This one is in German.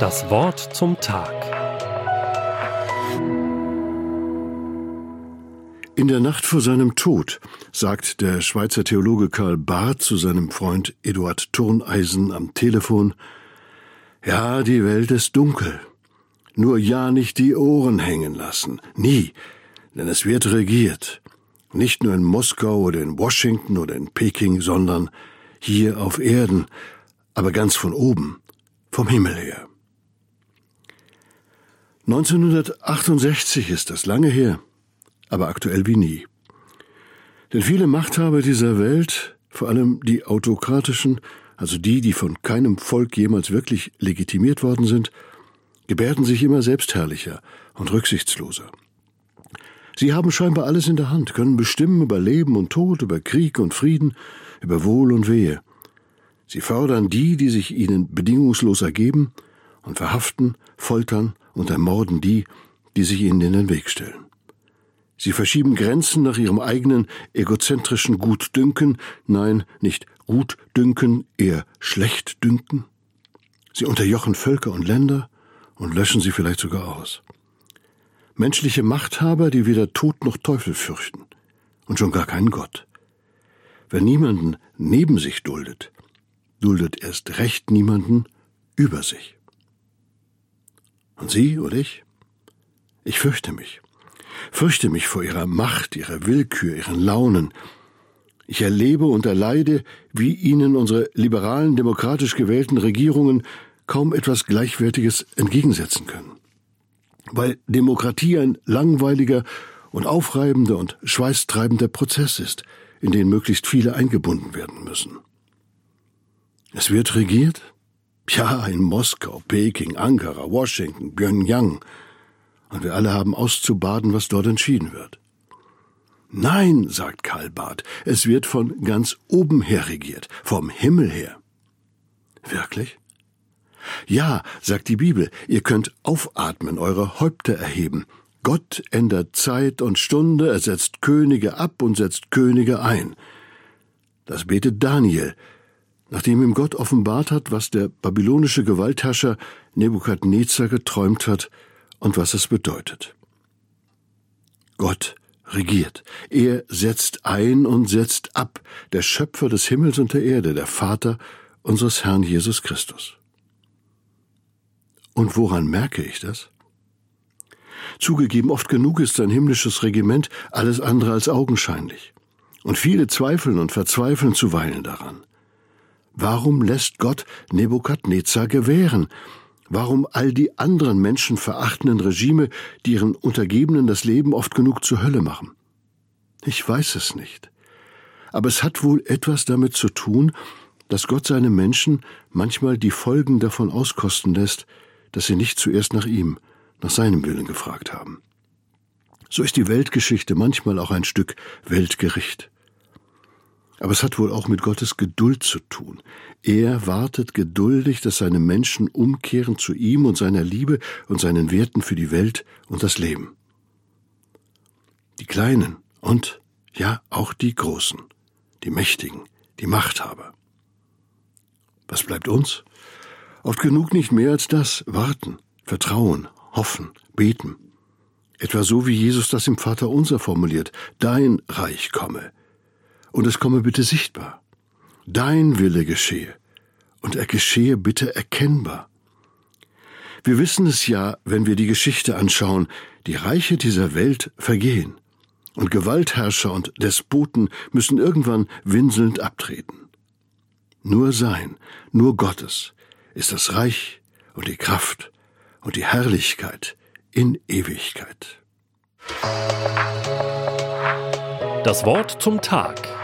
Das Wort zum Tag. In der Nacht vor seinem Tod sagt der Schweizer Theologe Karl Barth zu seinem Freund Eduard Turneisen am Telefon Ja, die Welt ist dunkel. Nur ja nicht die Ohren hängen lassen. Nie. Denn es wird regiert. Nicht nur in Moskau oder in Washington oder in Peking, sondern hier auf Erden, aber ganz von oben, vom Himmel her. 1968 ist das lange her, aber aktuell wie nie. Denn viele Machthaber dieser Welt, vor allem die autokratischen, also die, die von keinem Volk jemals wirklich legitimiert worden sind, gebärden sich immer selbstherrlicher und rücksichtsloser. Sie haben scheinbar alles in der Hand, können bestimmen über Leben und Tod, über Krieg und Frieden, über Wohl und Wehe. Sie fördern die, die sich ihnen bedingungslos ergeben, und verhaften, foltern und ermorden die, die sich ihnen in den Weg stellen. Sie verschieben Grenzen nach ihrem eigenen egozentrischen Gutdünken, nein, nicht Gutdünken, eher Schlechtdünken. Sie unterjochen Völker und Länder und löschen sie vielleicht sogar aus. Menschliche Machthaber, die weder Tod noch Teufel fürchten und schon gar keinen Gott. Wer niemanden neben sich duldet, duldet erst recht niemanden über sich. Und Sie und ich? Ich fürchte mich. Fürchte mich vor ihrer Macht, ihrer Willkür, ihren Launen. Ich erlebe und erleide, wie ihnen unsere liberalen, demokratisch gewählten Regierungen kaum etwas Gleichwertiges entgegensetzen können. Weil Demokratie ein langweiliger und aufreibender und schweißtreibender Prozess ist, in den möglichst viele eingebunden werden müssen. Es wird regiert, ja, in Moskau, Peking, Ankara, Washington, Pyongyang. Und wir alle haben auszubaden, was dort entschieden wird. Nein, sagt Karl Barth, es wird von ganz oben her regiert, vom Himmel her. Wirklich? Ja, sagt die Bibel, ihr könnt aufatmen, eure Häupter erheben. Gott ändert Zeit und Stunde, er setzt Könige ab und setzt Könige ein. Das betet Daniel, nachdem ihm Gott offenbart hat, was der babylonische Gewaltherrscher Nebukadnezar geträumt hat und was es bedeutet. Gott regiert. Er setzt ein und setzt ab, der Schöpfer des Himmels und der Erde, der Vater unseres Herrn Jesus Christus. Und woran merke ich das? Zugegeben, oft genug ist sein himmlisches Regiment alles andere als augenscheinlich. Und viele zweifeln und verzweifeln zuweilen daran. Warum lässt Gott Nebukadnezar gewähren? Warum all die anderen menschenverachtenden Regime, die ihren Untergebenen das Leben oft genug zur Hölle machen? Ich weiß es nicht. Aber es hat wohl etwas damit zu tun, dass Gott seine Menschen manchmal die Folgen davon auskosten lässt, dass sie nicht zuerst nach ihm, nach seinem Willen gefragt haben. So ist die Weltgeschichte manchmal auch ein Stück Weltgericht. Aber es hat wohl auch mit Gottes Geduld zu tun. Er wartet geduldig, dass seine Menschen umkehren zu ihm und seiner Liebe und seinen Werten für die Welt und das Leben. Die Kleinen und, ja, auch die Großen, die Mächtigen, die Machthaber. Was bleibt uns? Oft genug nicht mehr als das, warten, vertrauen, hoffen, beten. Etwa so, wie Jesus das im Vater unser formuliert, dein Reich komme und es komme bitte sichtbar. Dein Wille geschehe, und er geschehe bitte erkennbar. Wir wissen es ja, wenn wir die Geschichte anschauen, die Reiche dieser Welt vergehen, und Gewaltherrscher und Despoten müssen irgendwann winselnd abtreten. Nur sein, nur Gottes ist das Reich und die Kraft und die Herrlichkeit in Ewigkeit. Das Wort zum Tag